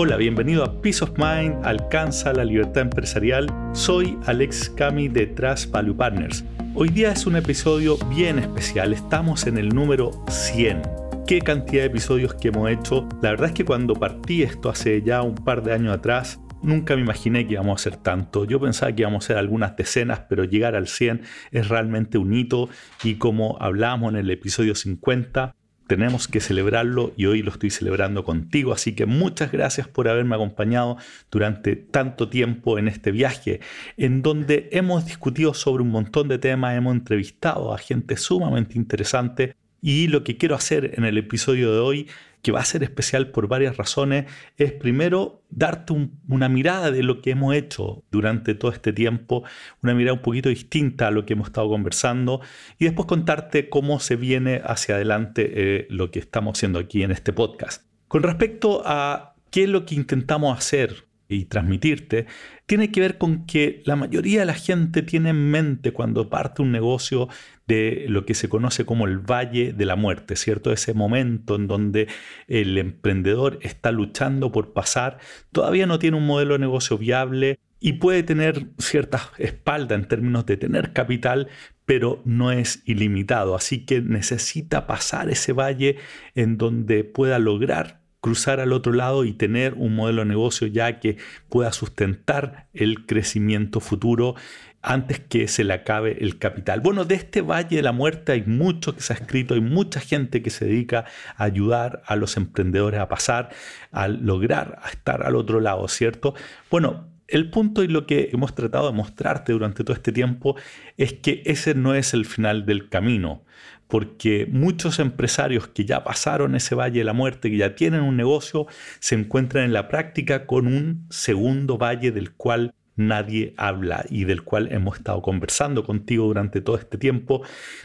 Hola, bienvenido a Peace of Mind, alcanza la libertad empresarial. Soy Alex Cami de Trust Value Partners. Hoy día es un episodio bien especial, estamos en el número 100. Qué cantidad de episodios que hemos hecho. La verdad es que cuando partí esto hace ya un par de años atrás, Nunca me imaginé que íbamos a hacer tanto. Yo pensaba que íbamos a hacer algunas decenas, pero llegar al 100 es realmente un hito y como hablábamos en el episodio 50, tenemos que celebrarlo y hoy lo estoy celebrando contigo. Así que muchas gracias por haberme acompañado durante tanto tiempo en este viaje, en donde hemos discutido sobre un montón de temas, hemos entrevistado a gente sumamente interesante y lo que quiero hacer en el episodio de hoy que va a ser especial por varias razones, es primero darte una mirada de lo que hemos hecho durante todo este tiempo, una mirada un poquito distinta a lo que hemos estado conversando, y después contarte cómo se viene hacia adelante eh, lo que estamos haciendo aquí en este podcast. Con respecto a qué es lo que intentamos hacer y transmitirte, tiene que ver con que la mayoría de la gente tiene en mente cuando parte un negocio de lo que se conoce como el Valle de la Muerte, ¿cierto? Ese momento en donde el emprendedor está luchando por pasar, todavía no tiene un modelo de negocio viable y puede tener cierta espalda en términos de tener capital, pero no es ilimitado. Así que necesita pasar ese valle en donde pueda lograr cruzar al otro lado y tener un modelo de negocio ya que pueda sustentar el crecimiento futuro antes que se le acabe el capital. Bueno, de este Valle de la Muerte hay mucho que se ha escrito, hay mucha gente que se dedica a ayudar a los emprendedores a pasar, a lograr, a estar al otro lado, ¿cierto? Bueno, el punto y lo que hemos tratado de mostrarte durante todo este tiempo es que ese no es el final del camino porque muchos empresarios que ya pasaron ese valle de la muerte, que ya tienen un negocio, se encuentran en la práctica con un segundo valle del cual nadie habla y del cual hemos estado conversando contigo durante todo este tiempo.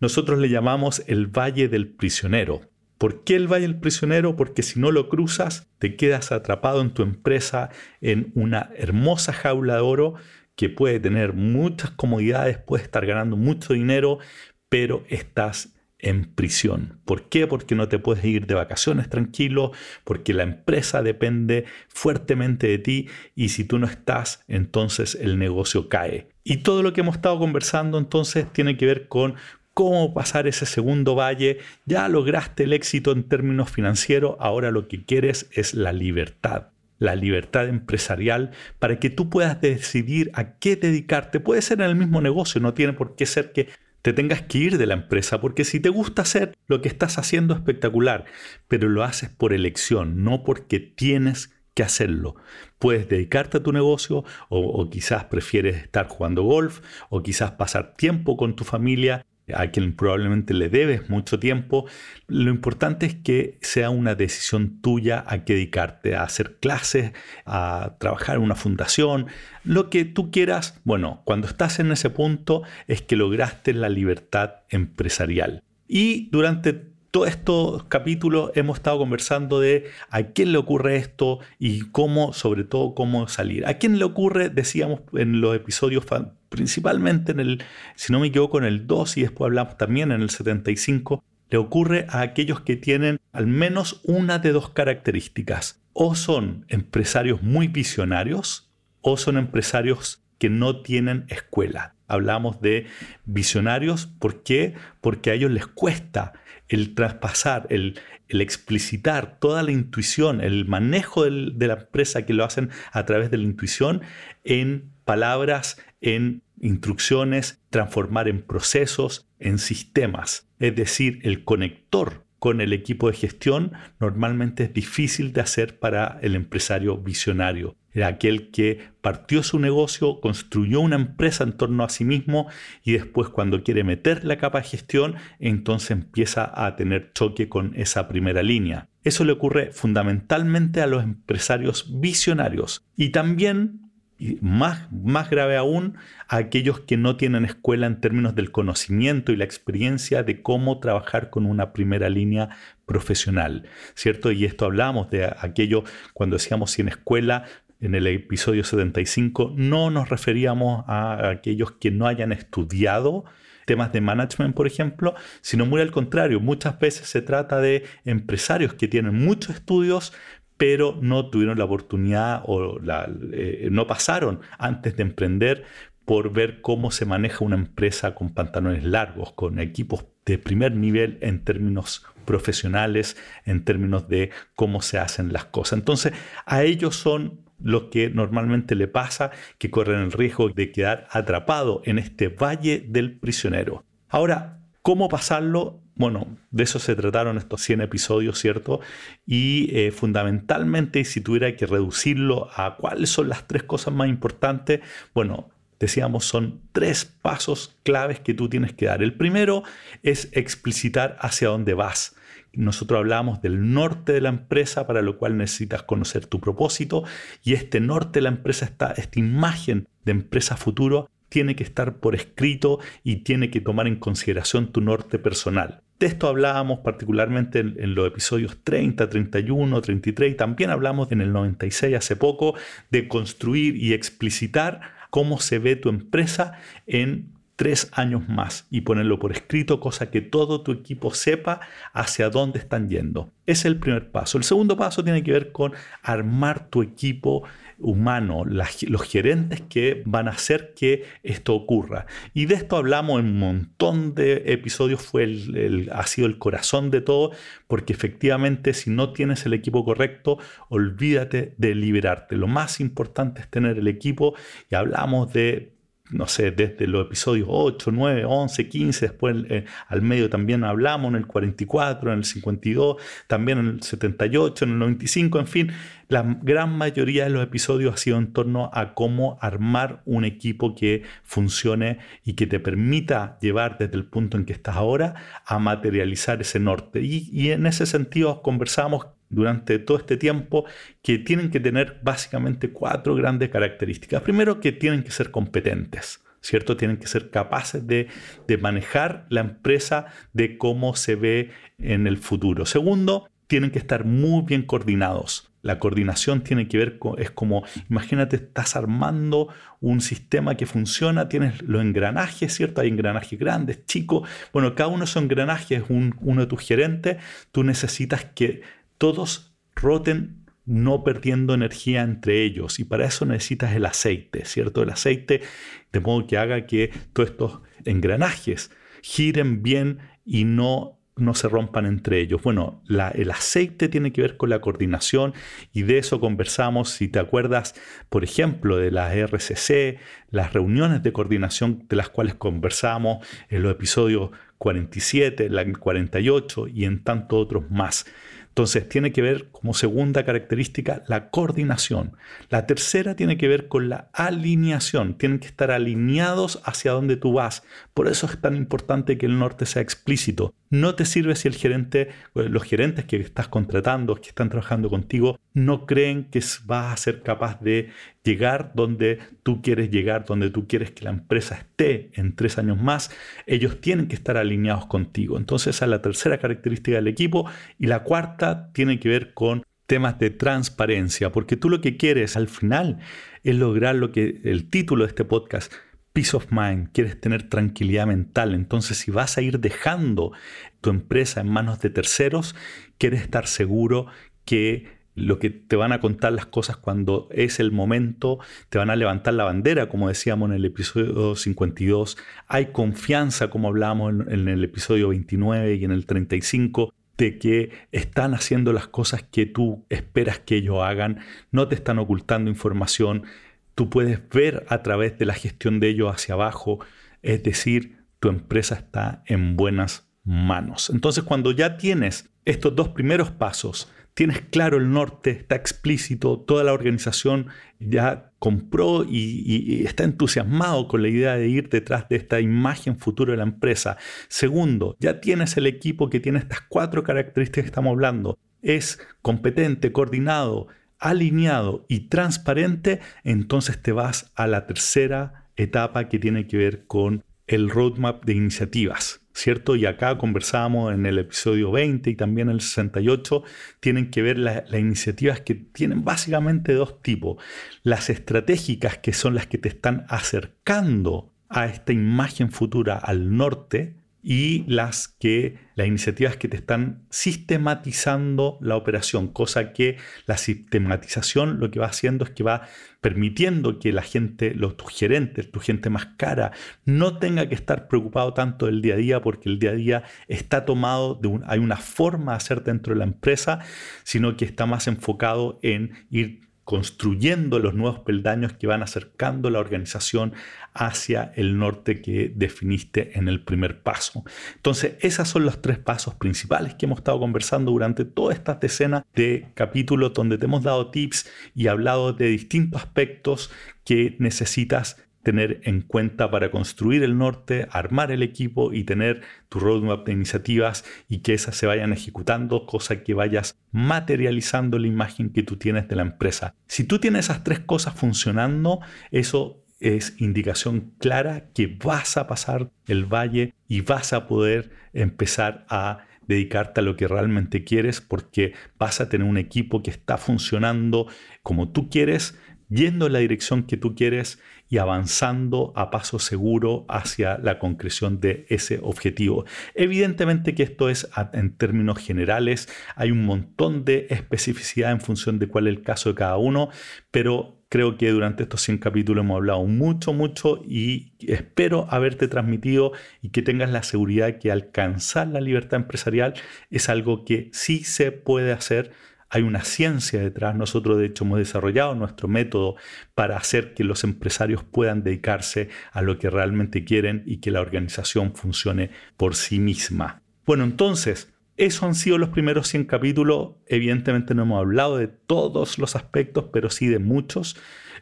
Nosotros le llamamos el Valle del Prisionero. ¿Por qué el Valle del Prisionero? Porque si no lo cruzas, te quedas atrapado en tu empresa en una hermosa jaula de oro que puede tener muchas comodidades, puede estar ganando mucho dinero, pero estás en prisión. ¿Por qué? Porque no te puedes ir de vacaciones tranquilo, porque la empresa depende fuertemente de ti y si tú no estás, entonces el negocio cae. Y todo lo que hemos estado conversando entonces tiene que ver con cómo pasar ese segundo valle. Ya lograste el éxito en términos financieros, ahora lo que quieres es la libertad la libertad empresarial para que tú puedas decidir a qué dedicarte. Puede ser en el mismo negocio, no tiene por qué ser que te tengas que ir de la empresa, porque si te gusta hacer lo que estás haciendo espectacular, pero lo haces por elección, no porque tienes que hacerlo. Puedes dedicarte a tu negocio o, o, quizás prefieres estar jugando golf o quizás pasar tiempo con tu familia a quien probablemente le debes mucho tiempo, lo importante es que sea una decisión tuya a que dedicarte, a hacer clases, a trabajar en una fundación, lo que tú quieras. Bueno, cuando estás en ese punto es que lograste la libertad empresarial. Y durante todos estos capítulos hemos estado conversando de a quién le ocurre esto y cómo, sobre todo, cómo salir. ¿A quién le ocurre? Decíamos en los episodios principalmente en el, si no me equivoco, en el 2 y después hablamos también en el 75, le ocurre a aquellos que tienen al menos una de dos características. O son empresarios muy visionarios o son empresarios que no tienen escuela. Hablamos de visionarios, ¿por qué? Porque a ellos les cuesta el traspasar, el, explicitar toda la intuición, el manejo de la empresa que lo hacen a través de la intuición en palabras, en instrucciones, transformar en procesos, en sistemas. Es decir, el conector con el equipo de gestión normalmente es difícil de hacer para el empresario visionario. Era aquel que partió su negocio, construyó una empresa en torno a sí mismo y después cuando quiere meter la capa de gestión, entonces empieza a tener choque con esa primera línea. Eso le ocurre fundamentalmente a los empresarios visionarios y también y más, más grave aún, a aquellos que no tienen escuela en términos del conocimiento y la experiencia de cómo trabajar con una primera línea profesional, ¿cierto? Y esto hablamos de aquello cuando decíamos sin escuela, en el episodio 75, no nos referíamos a aquellos que no hayan estudiado temas de management, por ejemplo, sino muy al contrario, muchas veces se trata de empresarios que tienen muchos estudios, pero no tuvieron la oportunidad o eh, no pasaron antes de emprender por ver cómo se maneja una empresa con pantalones largos, con equipos de primer nivel en términos profesionales, en términos de cómo se hacen las cosas. Entonces, a ellos son lo que normalmente le pasa, que corren el riesgo de quedar atrapado en este valle del prisionero. Ahora, ¿cómo pasarlo? Bueno, de eso se trataron estos 100 episodios, ¿cierto? Y eh, fundamentalmente, si tuviera que reducirlo a cuáles son las tres cosas más importantes, bueno, decíamos, son tres pasos claves que tú tienes que dar. El primero es explicitar hacia dónde vas. Nosotros hablamos del norte de la empresa, para lo cual necesitas conocer tu propósito, y este norte de la empresa, está, esta imagen de empresa futuro, tiene que estar por escrito y tiene que tomar en consideración tu norte personal. De esto hablábamos particularmente en, en, los episodios 30, 31, 33 y también hablamos en el 96 hace poco de construir y explicitar cómo se ve tu empresa en tres años más y ponerlo por escrito, cosa que todo tu equipo sepa hacia dónde están yendo. Es el primer paso. El segundo paso tiene que ver con armar tu equipo humano, los gerentes que van a hacer que esto ocurra. Y de esto hablamos en un montón de episodios, fue el, ha sido el corazón de todo, porque efectivamente si no tienes el equipo correcto, olvídate de liberarte. Lo más importante es tener el equipo y hablamos de no sé, desde los episodios 8, 9, 11, 15, después eh, al medio también hablamos en el 44, en el 52, también en el 78, en el 95, en fin, la gran mayoría de los episodios ha sido en torno a cómo armar un equipo que funcione y que te permita llevar desde el punto en que estás ahora a materializar ese norte. Y, y en ese sentido conversamos durante todo este tiempo que tienen que tener básicamente cuatro grandes características. Primero, que tienen que ser competentes. ¿Cierto? Tienen que ser capaces de, manejar la empresa de cómo se ve en el futuro. Segundo, tienen que estar muy bien coordinados. La coordinación tiene que ver con, es como, imagínate, estás armando un sistema que funciona, tienes los engranajes, ¿cierto? Hay engranajes grandes, chicos. Bueno, cada uno de esos engranajes es uno de tus gerentes. Tú necesitas que todos roten no perdiendo energía entre ellos y para eso necesitas el aceite, ¿cierto? El aceite de modo que haga que todos estos engranajes giren bien y no no se rompan entre ellos. Bueno, el aceite tiene que ver con la coordinación y de eso conversamos, si te acuerdas, por ejemplo, de las RCC, las reuniones de coordinación de las cuales conversamos en los episodios 47, 48 y en tantos otros más. Entonces tiene que ver como segunda característica la coordinación. La tercera tiene que ver con la alineación. Tienen que estar alineados hacia donde tú vas. Por eso es tan importante que el norte sea explícito. No te sirve si el gerente, los gerentes que estás contratando, que están trabajando contigo, no creen que vas a ser capaz de llegar donde tú quieres llegar, donde tú quieres que la empresa esté en tres años más. Ellos tienen que estar alineados contigo. Entonces esa es la tercera característica del equipo. Y la cuarta tiene que ver con temas de transparencia, porque tú lo que quieres al final es lograr lo que el título de este podcast peace of mind, quieres tener tranquilidad mental. Entonces, si vas a ir dejando tu empresa en manos de terceros, quieres estar seguro que lo que te van a contar las cosas cuando es el momento, te van a levantar la bandera, como decíamos en el episodio 52. Hay confianza, como hablábamos en, el episodio 29 y en el 35 de que están haciendo las cosas que tú esperas que ellos hagan, no te están ocultando información, tú puedes ver a través de la gestión de ellos hacia abajo, es decir, tu empresa está en buenas manos. Entonces, cuando ya tienes estos dos primeros pasos, tienes claro el norte, está explícito, toda la organización ya compró y, está entusiasmado con la idea de ir detrás de esta imagen futura de la empresa. Segundo, ya tienes el equipo que tiene estas cuatro características que estamos hablando. Es competente, coordinado, alineado y transparente, entonces te vas a la tercera etapa que tiene que ver con el roadmap de iniciativas. ¿Cierto? Y acá conversábamos en el episodio 20 y también el 68, tienen que ver las iniciativas que tienen básicamente dos tipos. Las estratégicas, que son las que te están acercando a esta imagen futura al norte, y las que las iniciativas que te están sistematizando la operación, cosa que la sistematización lo que va haciendo es que va permitiendo que la gente, los tus gerentes, tu gente más cara, no tenga que estar preocupado tanto del día a día porque el día a día está tomado de un, hay una forma de hacer dentro de la empresa, sino que está más enfocado en ir construyendo los nuevos peldaños que van acercando la organización hacia el norte que definiste en el primer paso. Entonces, esos son los tres pasos principales que hemos estado conversando durante toda esta decena de capítulos donde te hemos dado tips y hablado de distintos aspectos que necesitas tener en cuenta para construir el norte, armar el equipo y tener tu roadmap de iniciativas y que esas se vayan ejecutando, cosa que vayas materializando la imagen que tú tienes de la empresa. Si tú tienes esas tres cosas funcionando, eso es indicación clara que vas a pasar el valle y vas a poder empezar a dedicarte a lo que realmente quieres porque vas a tener un equipo que está funcionando como tú quieres, yendo en la dirección que tú quieres y avanzando a paso seguro hacia la concreción de ese objetivo. Evidentemente que esto es en términos generales, hay un montón de especificidad en función de cuál es el caso de cada uno, pero creo que durante estos 100 capítulos hemos hablado mucho, mucho y espero haberte transmitido y que tengas la seguridad que alcanzar la libertad empresarial es algo que sí se puede hacer hay una ciencia detrás. Nosotros de hecho hemos desarrollado nuestro método para hacer que los empresarios puedan dedicarse a lo que realmente quieren y que la organización funcione por sí misma. Bueno, entonces, esos han sido los primeros 100 capítulos. Evidentemente no hemos hablado de todos los aspectos, pero sí de muchos.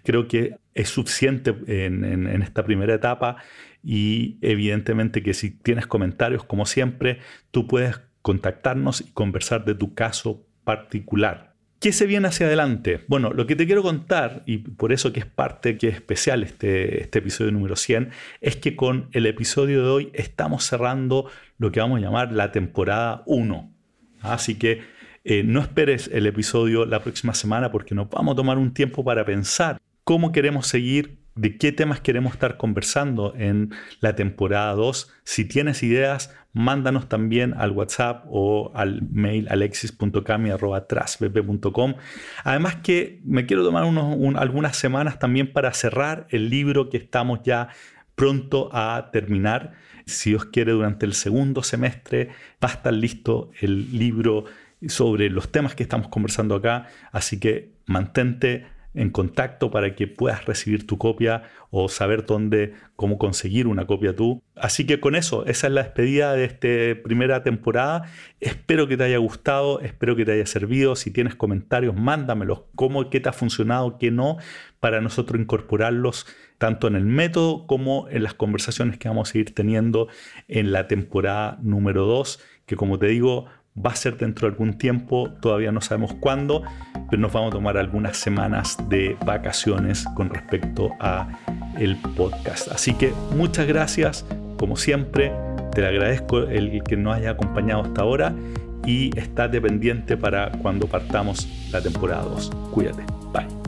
Creo que es suficiente en, en, esta primera etapa y evidentemente que si tienes comentarios, como siempre, tú puedes contactarnos y conversar de tu caso particular. ¿Qué se viene hacia adelante? Bueno, lo que te quiero contar, y por eso que es parte que es especial este, este episodio número 100, es que con el episodio de hoy estamos cerrando lo que vamos a llamar la temporada 1. Así que eh, no esperes el episodio la próxima semana porque nos vamos a tomar un tiempo para pensar cómo queremos seguir de qué temas queremos estar conversando en la temporada 2. Si tienes ideas, mándanos también al WhatsApp o al mail alexis.cami.com. Además que me quiero tomar algunas semanas también para cerrar el libro que estamos ya pronto a terminar. Si Dios quiere, durante el segundo semestre va a estar listo el libro sobre los temas que estamos conversando acá. Así que mantente en contacto para que puedas recibir tu copia o saber dónde, cómo conseguir una copia tú. Así que con eso, esa es la despedida de esta primera temporada. Espero que te haya gustado, espero que te haya servido. Si tienes comentarios, mándamelos. ¿Cómo, qué te ha funcionado, qué no? Para nosotros incorporarlos tanto en el método como en las conversaciones que vamos a ir teniendo en la temporada número 2, que como te digo, va a ser dentro de algún tiempo, todavía no sabemos cuándo, pero nos vamos a tomar algunas semanas de vacaciones con respecto a el podcast. Así que muchas gracias, como siempre, te agradezco el que nos haya acompañado hasta ahora y estate pendiente para cuando partamos la temporada 2. Cuídate, bye.